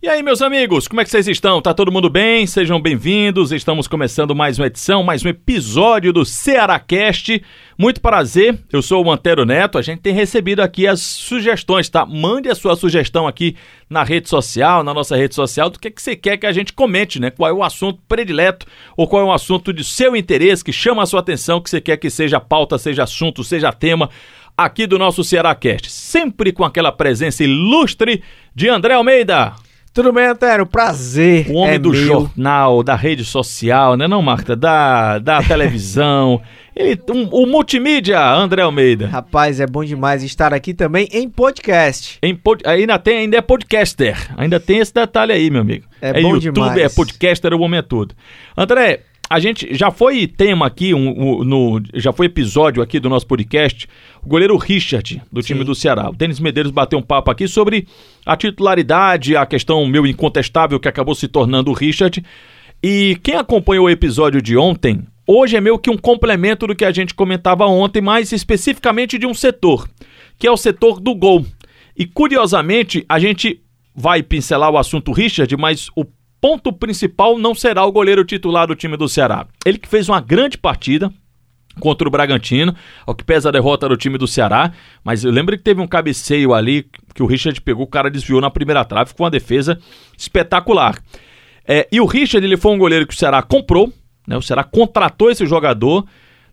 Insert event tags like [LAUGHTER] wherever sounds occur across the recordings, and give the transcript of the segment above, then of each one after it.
E aí, meus amigos, como é que vocês estão? Tá todo mundo bem? Sejam bem-vindos. Estamos começando mais uma edição, mais um episódio do Cearacast. Muito prazer, eu sou o Antero Neto. A gente tem recebido aqui as sugestões, tá? Mande a sua sugestão aqui na rede social, na nossa rede social, do que, que você quer que a gente comente, né? Qual é o assunto predileto ou qual é o assunto de seu interesse que chama a sua atenção, que você quer que seja pauta, seja assunto, seja tema aqui do nosso Cearacast. Sempre com aquela presença ilustre de André Almeida. Tudo bem, Antero? Prazer. O homem é do meu. jornal, da rede social, né, não, Marta? Da, da [LAUGHS] televisão. Ele, um, o multimídia, André Almeida. Rapaz, é bom demais estar aqui também em podcast. Em pod, ainda, tem, ainda é podcaster. Ainda tem esse detalhe aí, meu amigo. É bom YouTube, demais. é podcaster o momento todo. André, a gente já foi tema aqui, um, um, no, já foi episódio aqui do nosso podcast, o goleiro Richard, do time Sim. do Ceará. O Denis Medeiros bateu um papo aqui sobre a titularidade, a questão meu incontestável que acabou se tornando o Richard. E quem acompanhou o episódio de ontem, hoje é meio que um complemento do que a gente comentava ontem, mais especificamente de um setor, que é o setor do gol. E curiosamente, a gente vai pincelar o assunto Richard, mas o ponto principal não será o goleiro titular do time do Ceará. Ele que fez uma grande partida contra o Bragantino, ao que pesa a derrota do time do Ceará, mas eu lembro que teve um cabeceio ali que o Richard pegou, o cara desviou na primeira trave, com uma defesa espetacular. É, e o Richard, ele foi um goleiro que o Ceará comprou, né? O Ceará contratou esse jogador,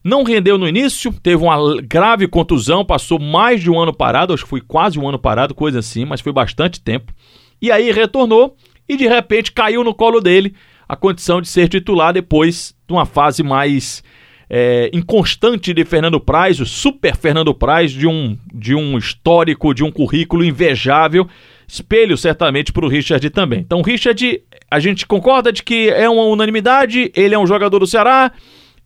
não rendeu no início, teve uma grave contusão, passou mais de um ano parado, acho que foi quase um ano parado, coisa assim, mas foi bastante tempo. E aí retornou e de repente caiu no colo dele a condição de ser titular depois de uma fase mais é, inconstante de Fernando Praz, o super Fernando Praz, de um, de um histórico, de um currículo invejável, espelho certamente para o Richard também. Então, Richard, a gente concorda de que é uma unanimidade, ele é um jogador do Ceará,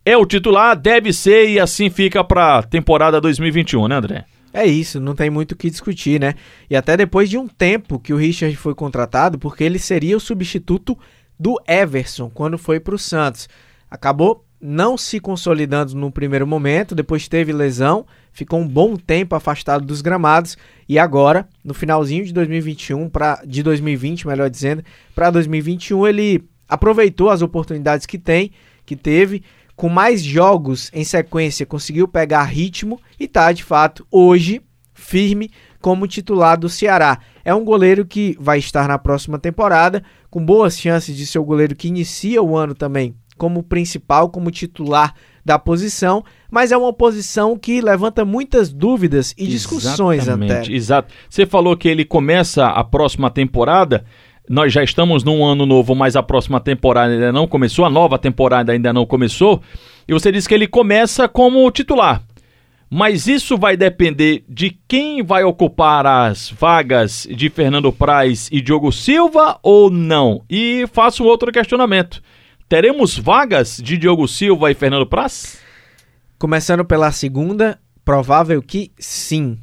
é o titular, deve ser e assim fica para a temporada 2021, né, André? É isso, não tem muito o que discutir, né? E até depois de um tempo que o Richard foi contratado, porque ele seria o substituto do Everson quando foi para o Santos. Acabou não se consolidando no primeiro momento, depois teve lesão, ficou um bom tempo afastado dos gramados e agora, no finalzinho de 2021 para de 2020, melhor dizendo, para 2021 ele aproveitou as oportunidades que tem, que teve, com mais jogos em sequência conseguiu pegar ritmo e tá de fato hoje firme como titular do Ceará. É um goleiro que vai estar na próxima temporada, com boas chances de ser o goleiro que inicia o ano também como principal, como titular da posição, mas é uma posição que levanta muitas dúvidas e discussões, Exatamente, Antero. Exato. Você falou que ele começa a próxima temporada. Nós já estamos num ano novo, mas a próxima temporada ainda não começou, a nova temporada ainda não começou. E você disse que ele começa como titular. Mas isso vai depender de quem vai ocupar as vagas de Fernando Praz e Diogo Silva ou não? E faço outro questionamento. Teremos vagas de Diogo Silva e Fernando Praz? Começando pela segunda, provável que sim.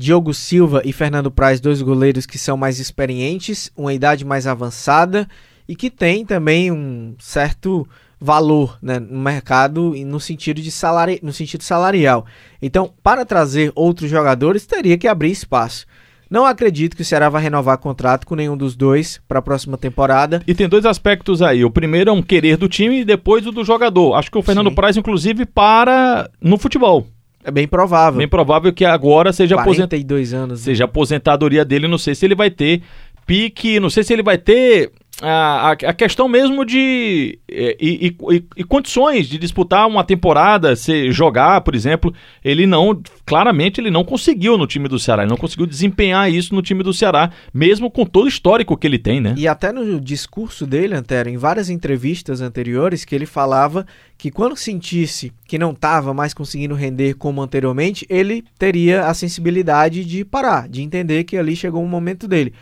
Diogo Silva e Fernando Praz, dois goleiros que são mais experientes, uma idade mais avançada e que têm também um certo valor né, no mercado e no sentido, de salari... no sentido salarial. Então, para trazer outros jogadores, teria que abrir espaço. Não acredito que o Ceará vai renovar contrato com nenhum dos dois para a próxima temporada. E tem dois aspectos aí. O primeiro é um querer do time e depois o do jogador. Acho que o Fernando Sim. Praz, inclusive, para no futebol. É bem provável. Bem provável que agora seja, aposent... 42 anos. seja a aposentadoria dele. Não sei se ele vai ter pique, não sei se ele vai ter a, a, questão mesmo de e, e- e- e condições de disputar uma temporada, se jogar, por exemplo, ele não, claramente ele não conseguiu no time do Ceará, ele não conseguiu desempenhar isso no time do Ceará, mesmo com todo o histórico que ele tem, né? E até no discurso dele, Antero, em várias entrevistas anteriores, que ele falava que quando sentisse que não estava mais conseguindo render como anteriormente, ele teria a sensibilidade de parar, de entender que ali chegou um momento dele.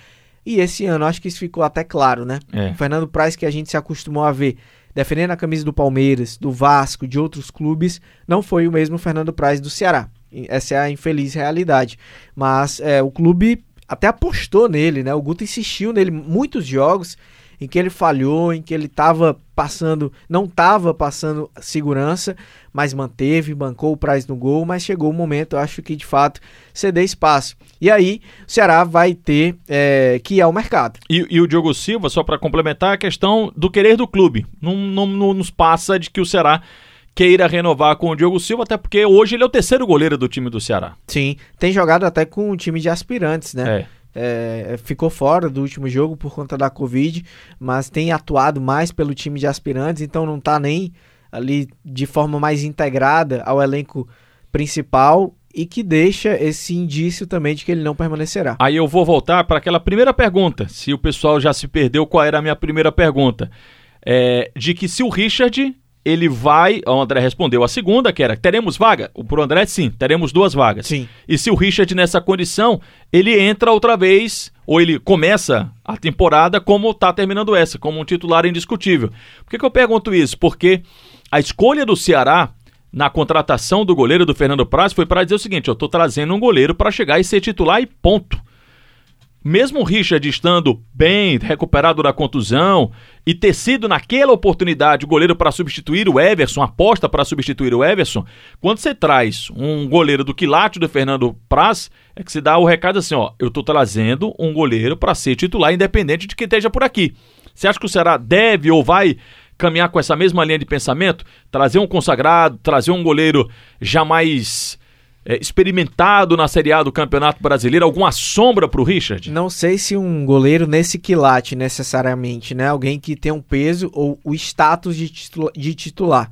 E esse ano, acho que isso ficou até claro, né? É. O Fernando Praz, que a gente se acostumou a ver defendendo a camisa do Palmeiras, do Vasco, de outros clubes, não foi o mesmo Fernando Praz do Ceará. Essa é a infeliz realidade. Mas é, o clube até apostou nele, né? O Guto insistiu nele muitos jogos em que ele falhou, em que ele estava passando, não estava passando segurança, mas manteve, bancou o Praz no gol, mas chegou o momento, eu acho que de fato ceder espaço. E aí o Ceará vai ter é, que ir ao mercado. E, e o Diogo Silva, só para complementar, a questão do querer do clube. Não, não, não nos passa de que o Ceará queira renovar com o Diogo Silva, até porque hoje ele é o terceiro goleiro do time do Ceará. Sim, tem jogado até com o time de aspirantes, né? É. É, ficou fora do último jogo por conta da Covid, mas tem atuado mais pelo time de aspirantes, então não está nem ali de forma mais integrada ao elenco principal e que deixa esse indício também de que ele não permanecerá. Aí eu vou voltar para aquela primeira pergunta, se o pessoal já se perdeu, qual era a minha primeira pergunta? É, de que se o Richard ele vai. O André respondeu a segunda, que era: teremos vaga? Pro André, sim, teremos duas vagas. Sim. E se o Richard, nessa condição, ele entra outra vez, ou ele começa a temporada como está terminando essa, como um titular indiscutível. Por que, que eu pergunto isso? Porque a escolha do Ceará na contratação do goleiro do Fernando Praz foi para dizer o seguinte: eu estou trazendo um goleiro para chegar e ser titular e ponto mesmo o Richard estando bem recuperado da contusão e ter sido naquela oportunidade o goleiro para substituir o Everson, aposta para substituir o Everson, quando você traz um goleiro do quilate do Fernando Praz, é que se dá o recado assim, ó, eu estou trazendo um goleiro para ser titular independente de quem esteja por aqui. Você acha que o Ceará deve ou vai caminhar com essa mesma linha de pensamento? Trazer um consagrado, trazer um goleiro jamais é, experimentado na Série A do Campeonato Brasileiro? Alguma sombra para o Richard? Não sei se um goleiro nesse quilate necessariamente, né? Alguém que tem um peso ou o status de, titula de titular.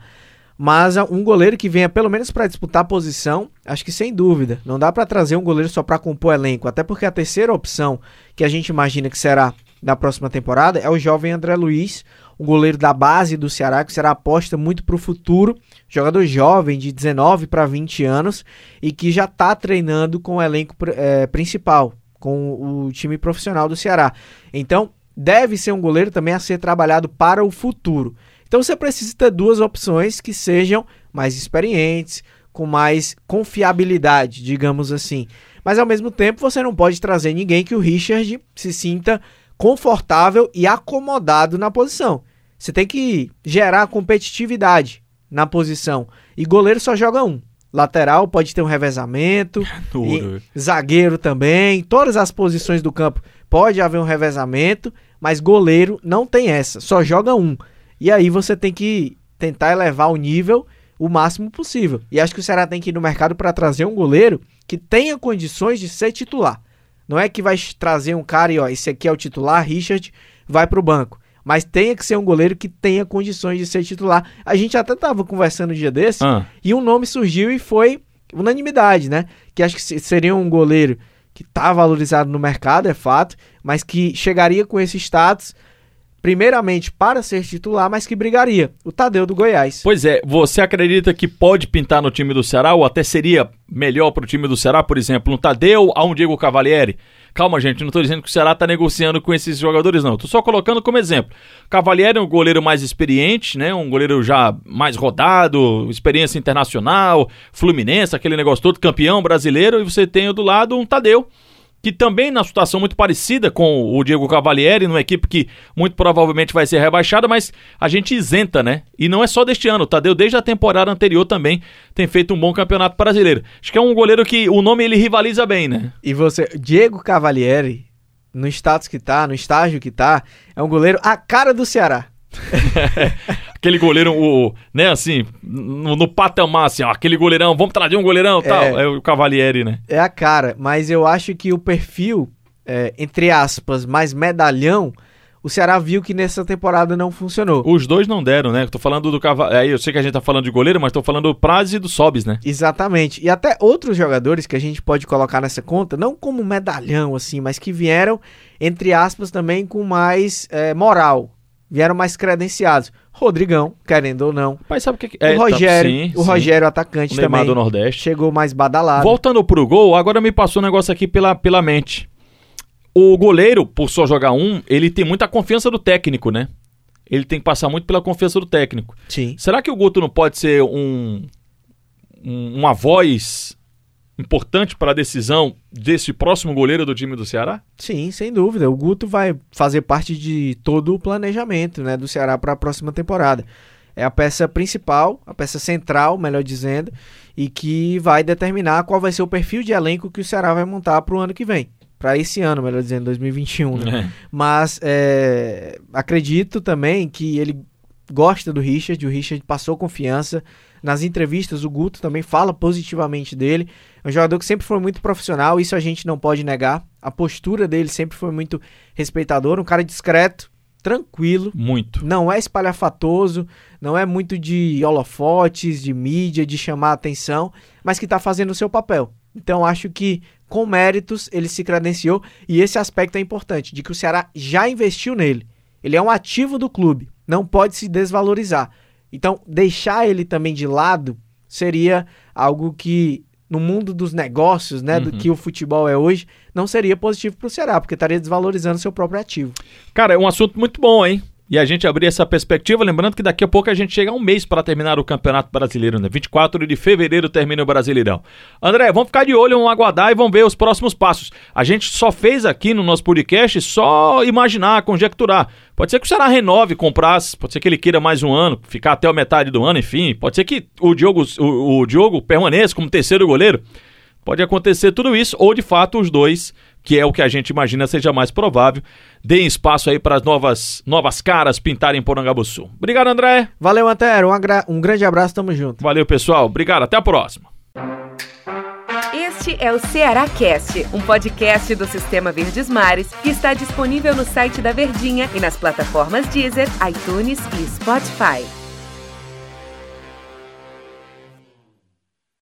Mas um goleiro que venha pelo menos para disputar a posição, acho que sem dúvida. Não dá para trazer um goleiro só para compor elenco, até porque a terceira opção que a gente imagina que será na próxima temporada é o jovem André Luiz, um goleiro da base do Ceará, que será aposta muito para o futuro, jogador jovem de 19 para 20 anos e que já está treinando com o elenco é, principal, com o time profissional do Ceará. Então, deve ser um goleiro também a ser trabalhado para o futuro. Então, você precisa ter duas opções que sejam mais experientes, com mais confiabilidade, digamos assim. Mas ao mesmo tempo, você não pode trazer ninguém que o Richard se sinta confortável e acomodado na posição. Você tem que gerar competitividade na posição. E goleiro só joga um. Lateral pode ter um revezamento. [LAUGHS] zagueiro também. Todas as posições do campo pode haver um revezamento. Mas goleiro não tem essa. Só joga um. E aí você tem que tentar elevar o nível o máximo possível. E acho que o Ceará tem que ir no mercado para trazer um goleiro que tenha condições de ser titular. Não é que vai trazer um cara e ó, esse aqui é o titular, Richard, vai para o banco. Mas tenha que ser um goleiro que tenha condições de ser titular. A gente até tava conversando um dia desse ah. e um nome surgiu e foi unanimidade, né? Que acho que seria um goleiro que tá valorizado no mercado, é fato, mas que chegaria com esse status primeiramente para ser titular, mas que brigaria. O Tadeu do Goiás. Pois é, você acredita que pode pintar no time do Ceará ou até seria melhor para o time do Ceará, por exemplo, um Tadeu a um Diego Cavalieri? Calma, gente, não estou dizendo que o Ceará está negociando com esses jogadores, não. Estou só colocando como exemplo. Cavalieri é um goleiro mais experiente, né? Um goleiro já mais rodado, experiência internacional, Fluminense, aquele negócio todo, campeão brasileiro, e você tem do lado um Tadeu que também na situação muito parecida com o Diego Cavalieri, numa equipe que muito provavelmente vai ser rebaixada, mas a gente isenta, né? E não é só deste ano, o Tadeu desde a temporada anterior também tem feito um bom campeonato brasileiro. Acho que é um goleiro que o nome ele rivaliza bem, né? E você, Diego Cavalieri, no status que tá, no estágio que tá, é um goleiro a cara do Ceará. [LAUGHS] aquele goleiro, o, né, assim, no, no, patamar, assim, ó, aquele goleirão, vamos trazer um goleirão e é, tal. É o Cavalieri, né? É a cara, mas eu acho que o perfil, é, entre aspas, mais medalhão, o Ceará viu que nessa temporada não funcionou. Os dois não deram, né? Tô falando do Cavalieri. Aí eu sei que a gente tá falando de goleiro, mas tô falando do Praz e do Sobis, né? Exatamente. E até outros jogadores que a gente pode colocar nessa conta, não como medalhão, assim, mas que vieram, entre aspas, também com mais é, moral vieram mais credenciados. Rodrigão, querendo ou não. Mas sabe o que, é? O Rogério, tá, sim, o Rogério atacante o também. do Nordeste. Chegou mais badalado. Voltando pro gol, agora me passou um negócio aqui pela, pela mente. O goleiro, por só jogar um, ele tem muita confiança do técnico, né? Ele tem que passar muito pela confiança do técnico. Sim. Será que o Guto não pode ser um, um uma voz importante para a decisão desse próximo goleiro do time do Ceará? Sim, sem dúvida. O Guto vai fazer parte de todo o planejamento né, do Ceará para a próxima temporada. É a peça principal, a peça central, melhor dizendo, e que vai determinar qual vai ser o perfil de elenco que o Ceará vai montar para o ano que vem. Para esse ano, melhor dizendo, 2021. Né? É. Mas é, acredito também que ele gosta do Richard, o Richard passou confiança. Nas entrevistas, o Guto também fala positivamente dele. Um jogador que sempre foi muito profissional, isso a gente não pode negar. A postura dele sempre foi muito respeitadora, um cara discreto, tranquilo. Muito. Não é espalhafatoso, não é muito de holofotes, de mídia, de chamar a atenção, mas que está fazendo o seu papel. Então acho que com méritos ele se credenciou e esse aspecto é importante, de que o Ceará já investiu nele. Ele é um ativo do clube, não pode se desvalorizar. Então, deixar ele também de lado seria algo que, no mundo dos negócios, né, uhum. do que o futebol é hoje, não seria positivo para o Ceará, porque estaria desvalorizando seu próprio ativo. Cara, é um assunto muito bom, hein? E a gente abrir essa perspectiva, lembrando que daqui a pouco a gente chega a um mês para terminar o Campeonato Brasileiro, né? 24 de fevereiro termina o Brasileirão. André, vamos ficar de olho, vamos aguardar e vamos ver os próximos passos. A gente só fez aqui no nosso podcast só imaginar, conjecturar. Pode ser que o Ceará renove, comprasse, pode ser que ele queira mais um ano, ficar até a metade do ano, enfim. Pode ser que o Diogo, o, o Diogo permaneça como terceiro goleiro. Pode acontecer tudo isso, ou de fato os dois que é o que a gente imagina seja mais provável. Deem espaço aí para as novas, novas caras pintarem Porangabuçu. Obrigado, André. Valeu, Antero. Um, um grande abraço, tamo junto. Valeu, pessoal. Obrigado, até a próxima. Este é o Ceará Cast, um podcast do Sistema Verdes Mares que está disponível no site da Verdinha e nas plataformas Deezer, iTunes e Spotify.